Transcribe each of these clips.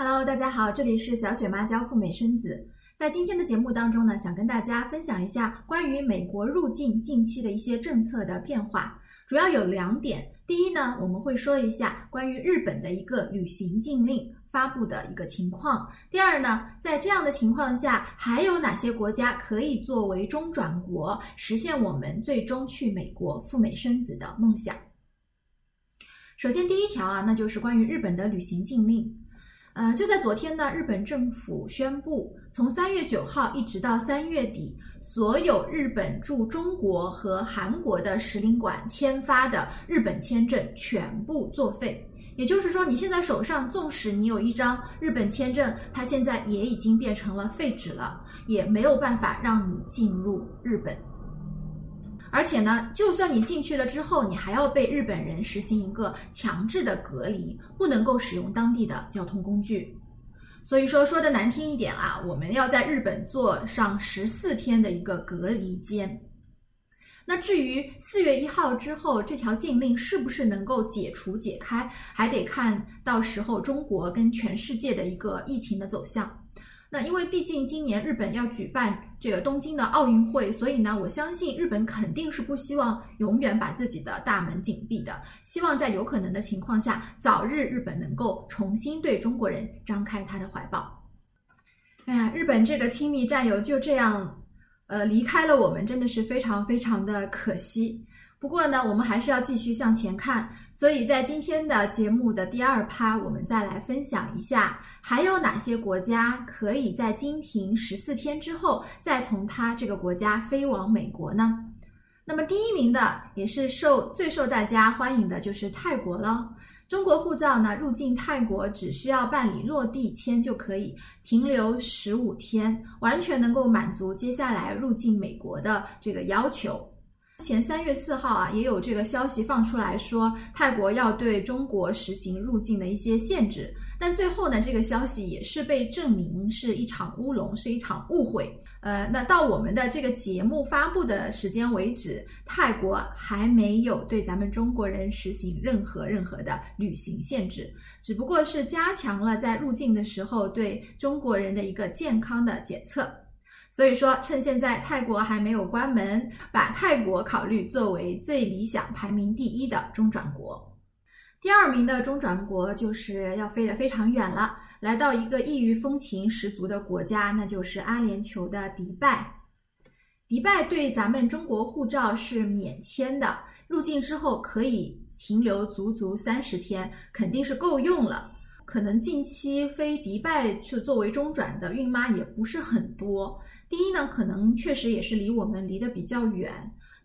Hello，大家好，这里是小雪妈教赴美生子。在今天的节目当中呢，想跟大家分享一下关于美国入境近期的一些政策的变化，主要有两点。第一呢，我们会说一下关于日本的一个旅行禁令发布的一个情况。第二呢，在这样的情况下，还有哪些国家可以作为中转国，实现我们最终去美国赴美生子的梦想？首先，第一条啊，那就是关于日本的旅行禁令。呃，就在昨天呢，日本政府宣布，从三月九号一直到三月底，所有日本驻中国和韩国的使领馆签发的日本签证全部作废。也就是说，你现在手上纵使你有一张日本签证，它现在也已经变成了废纸了，也没有办法让你进入日本。而且呢，就算你进去了之后，你还要被日本人实行一个强制的隔离，不能够使用当地的交通工具。所以说，说的难听一点啊，我们要在日本做上十四天的一个隔离间。那至于四月一号之后这条禁令是不是能够解除解开，还得看到时候中国跟全世界的一个疫情的走向。那因为毕竟今年日本要举办这个东京的奥运会，所以呢，我相信日本肯定是不希望永远把自己的大门紧闭的，希望在有可能的情况下，早日日本能够重新对中国人张开他的怀抱。哎呀，日本这个亲密战友就这样，呃，离开了我们，真的是非常非常的可惜。不过呢，我们还是要继续向前看，所以在今天的节目的第二趴，我们再来分享一下，还有哪些国家可以在经停十四天之后，再从他这个国家飞往美国呢？那么第一名的，也是受最受大家欢迎的，就是泰国了。中国护照呢，入境泰国只需要办理落地签就可以停留十五天，完全能够满足接下来入境美国的这个要求。前三月四号啊，也有这个消息放出来说，泰国要对中国实行入境的一些限制，但最后呢，这个消息也是被证明是一场乌龙，是一场误会。呃，那到我们的这个节目发布的时间为止，泰国还没有对咱们中国人实行任何任何的旅行限制，只不过是加强了在入境的时候对中国人的一个健康的检测。所以说，趁现在泰国还没有关门，把泰国考虑作为最理想、排名第一的中转国。第二名的中转国就是要飞得非常远了，来到一个异域风情十足的国家，那就是阿联酋的迪拜。迪拜对咱们中国护照是免签的，入境之后可以停留足足三十天，肯定是够用了。可能近期飞迪拜去作为中转的孕妈也不是很多。第一呢，可能确实也是离我们离得比较远。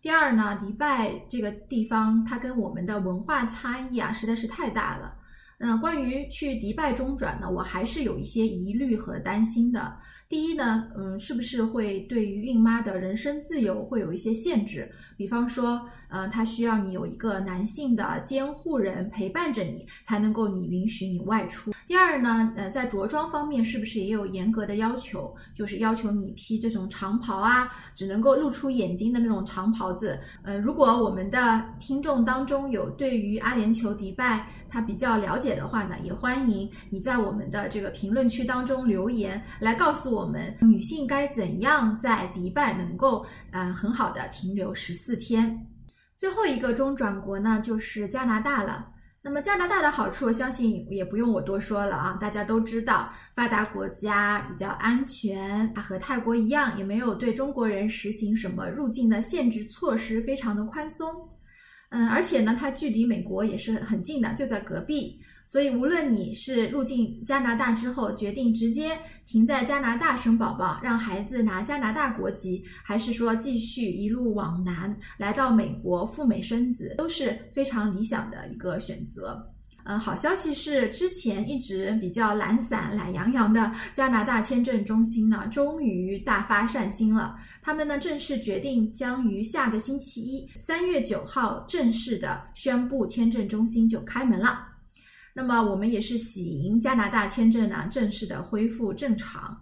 第二呢，迪拜这个地方它跟我们的文化差异啊实在是太大了。那关于去迪拜中转呢，我还是有一些疑虑和担心的。第一呢，嗯，是不是会对于孕妈的人身自由会有一些限制？比方说，呃，他需要你有一个男性的监护人陪伴着你，才能够你允许你外出。第二呢，呃，在着装方面是不是也有严格的要求？就是要求你披这种长袍啊，只能够露出眼睛的那种长袍子。呃，如果我们的听众当中有对于阿联酋迪拜他比较了解解的话呢，也欢迎你在我们的这个评论区当中留言来告诉。我们女性该怎样在迪拜能够呃很好的停留十四天？最后一个中转国呢，就是加拿大了。那么加拿大的好处，相信也不用我多说了啊，大家都知道，发达国家比较安全，它和泰国一样，也没有对中国人实行什么入境的限制措施，非常的宽松。嗯，而且呢，它距离美国也是很近的，就在隔壁。所以，无论你是入境加拿大之后决定直接停在加拿大生宝宝，让孩子拿加拿大国籍，还是说继续一路往南来到美国赴美生子，都是非常理想的一个选择。嗯，好消息是，之前一直比较懒散、懒洋洋的加拿大签证中心呢，终于大发善心了。他们呢，正式决定将于下个星期一，三月九号正式的宣布签证中心就开门了。那么我们也是喜迎加拿大签证呢正式的恢复正常，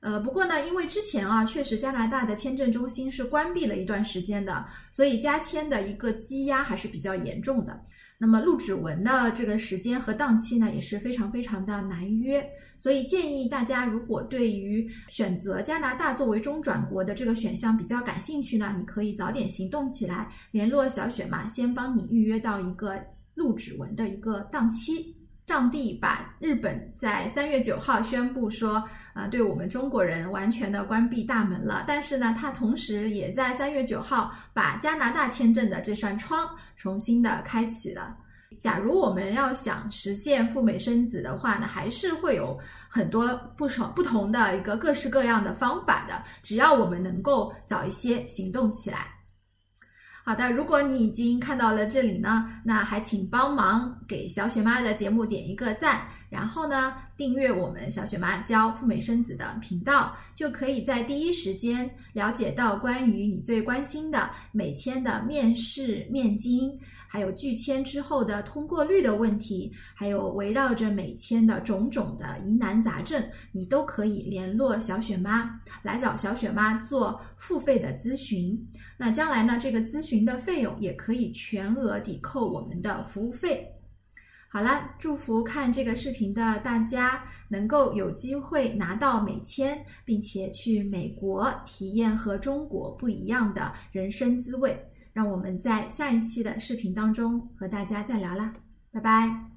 呃，不过呢，因为之前啊，确实加拿大的签证中心是关闭了一段时间的，所以加签的一个积压还是比较严重的。那么录指纹的这个时间和档期呢，也是非常非常的难约，所以建议大家，如果对于选择加拿大作为中转国的这个选项比较感兴趣呢，你可以早点行动起来，联络小雪嘛，先帮你预约到一个录指纹的一个档期。上帝把日本在三月九号宣布说，啊，对我们中国人完全的关闭大门了。但是呢，他同时也在三月九号把加拿大签证的这扇窗重新的开启了。假如我们要想实现赴美生子的话呢，还是会有很多不少不同的一个各式各样的方法的。只要我们能够早一些行动起来。好的，如果你已经看到了这里呢，那还请帮忙给小雪妈的节目点一个赞，然后呢订阅我们小雪妈教赴美生子的频道，就可以在第一时间了解到关于你最关心的美签的面试、面经。还有拒签之后的通过率的问题，还有围绕着美签的种种的疑难杂症，你都可以联络小雪妈来找小雪妈做付费的咨询。那将来呢，这个咨询的费用也可以全额抵扣我们的服务费。好了，祝福看这个视频的大家能够有机会拿到美签，并且去美国体验和中国不一样的人生滋味。让我们在下一期的视频当中和大家再聊啦，拜拜。